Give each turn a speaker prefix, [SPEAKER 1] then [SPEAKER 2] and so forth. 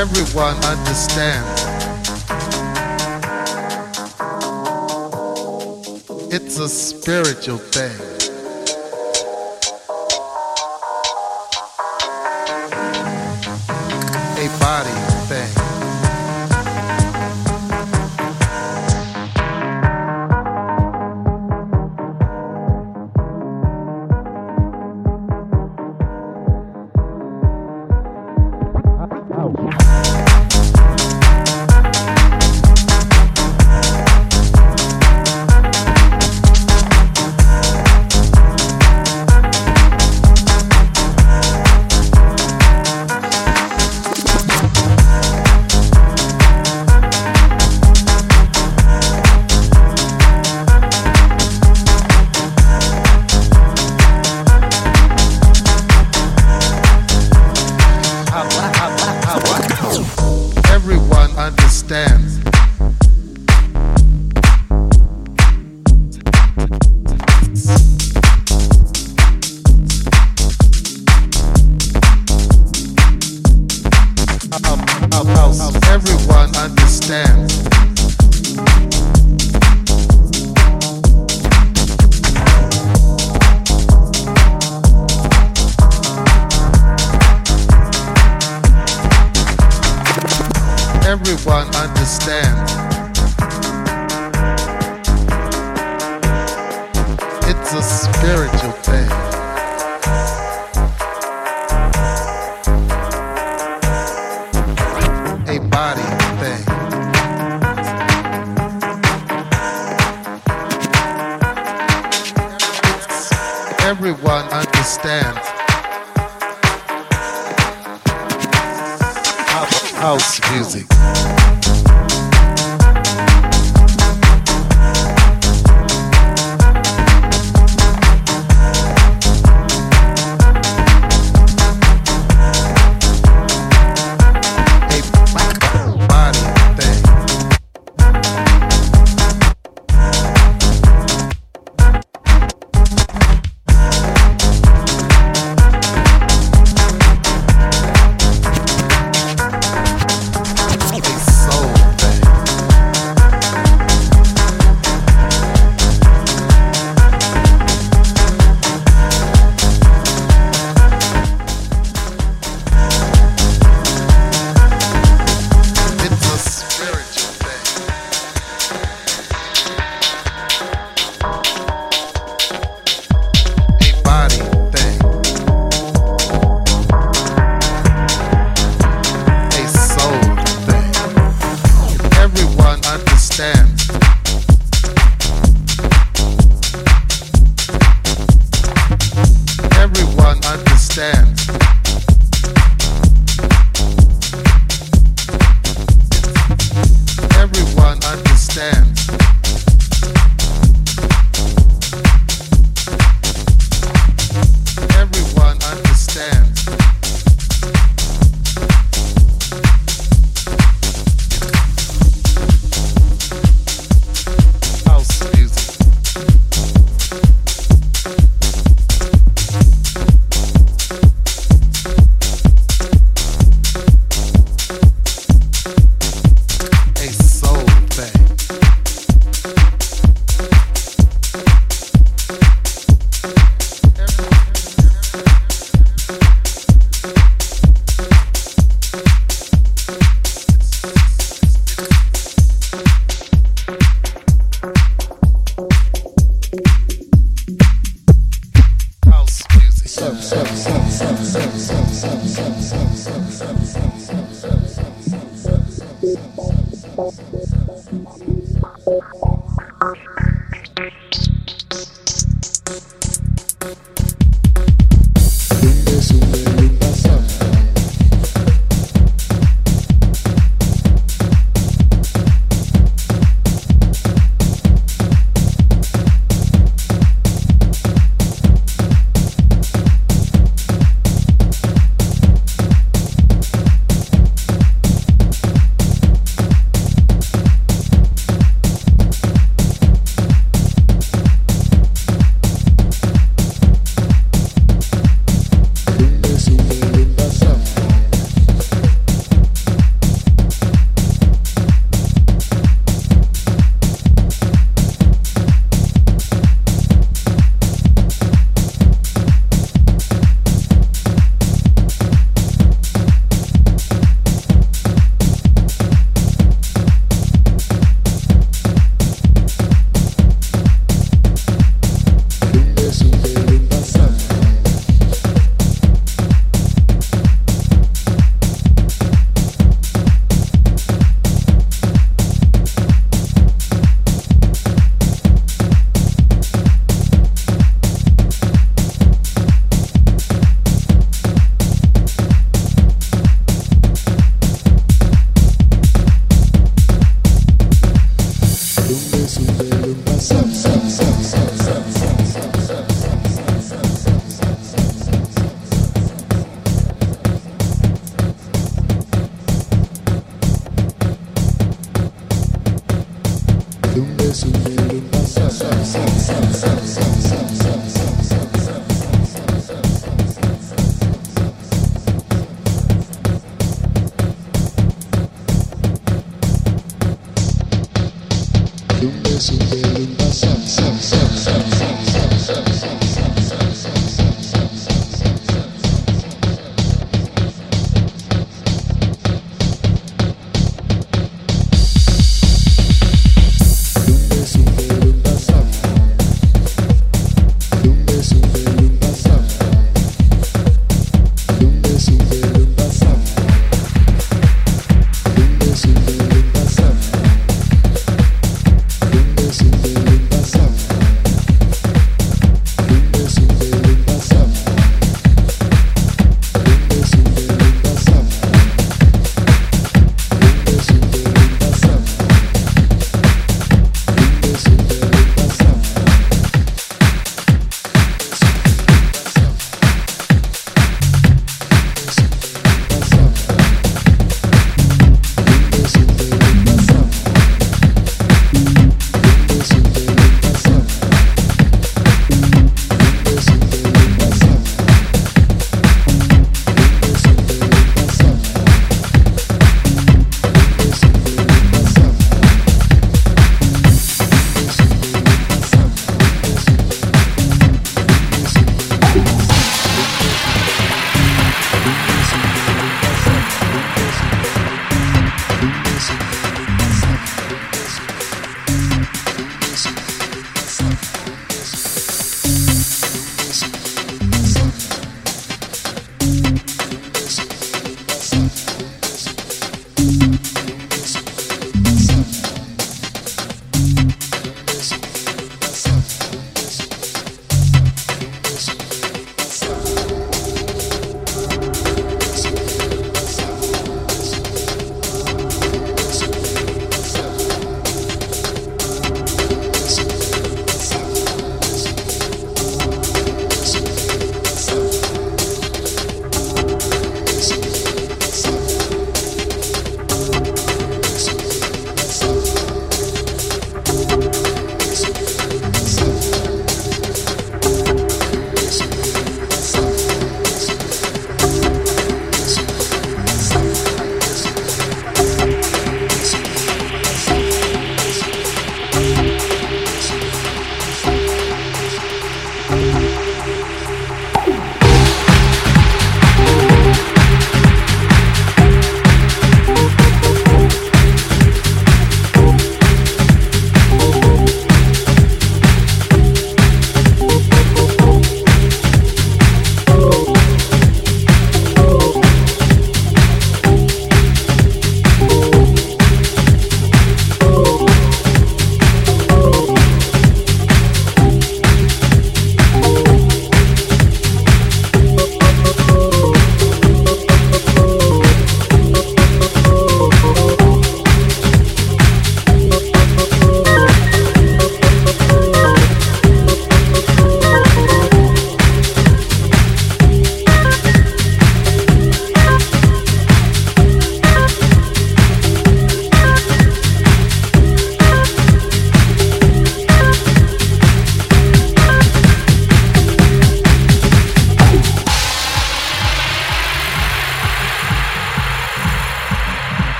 [SPEAKER 1] everyone understands. It's a spiritual thing.